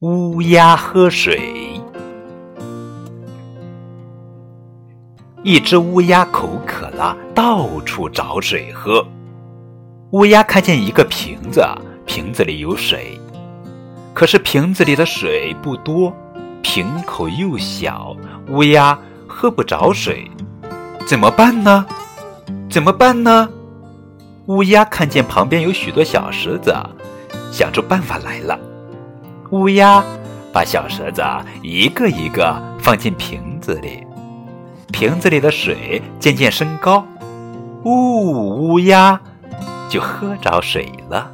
乌鸦喝水。一只乌鸦口渴了，到处找水喝。乌鸦看见一个瓶子，瓶子里有水，可是瓶子里的水不多，瓶口又小，乌鸦喝不着水，怎么办呢？怎么办呢？乌鸦看见旁边有许多小石子，想出办法来了。乌鸦把小石子一个一个放进瓶子里，瓶子里的水渐渐升高，呜，乌鸦就喝着水了。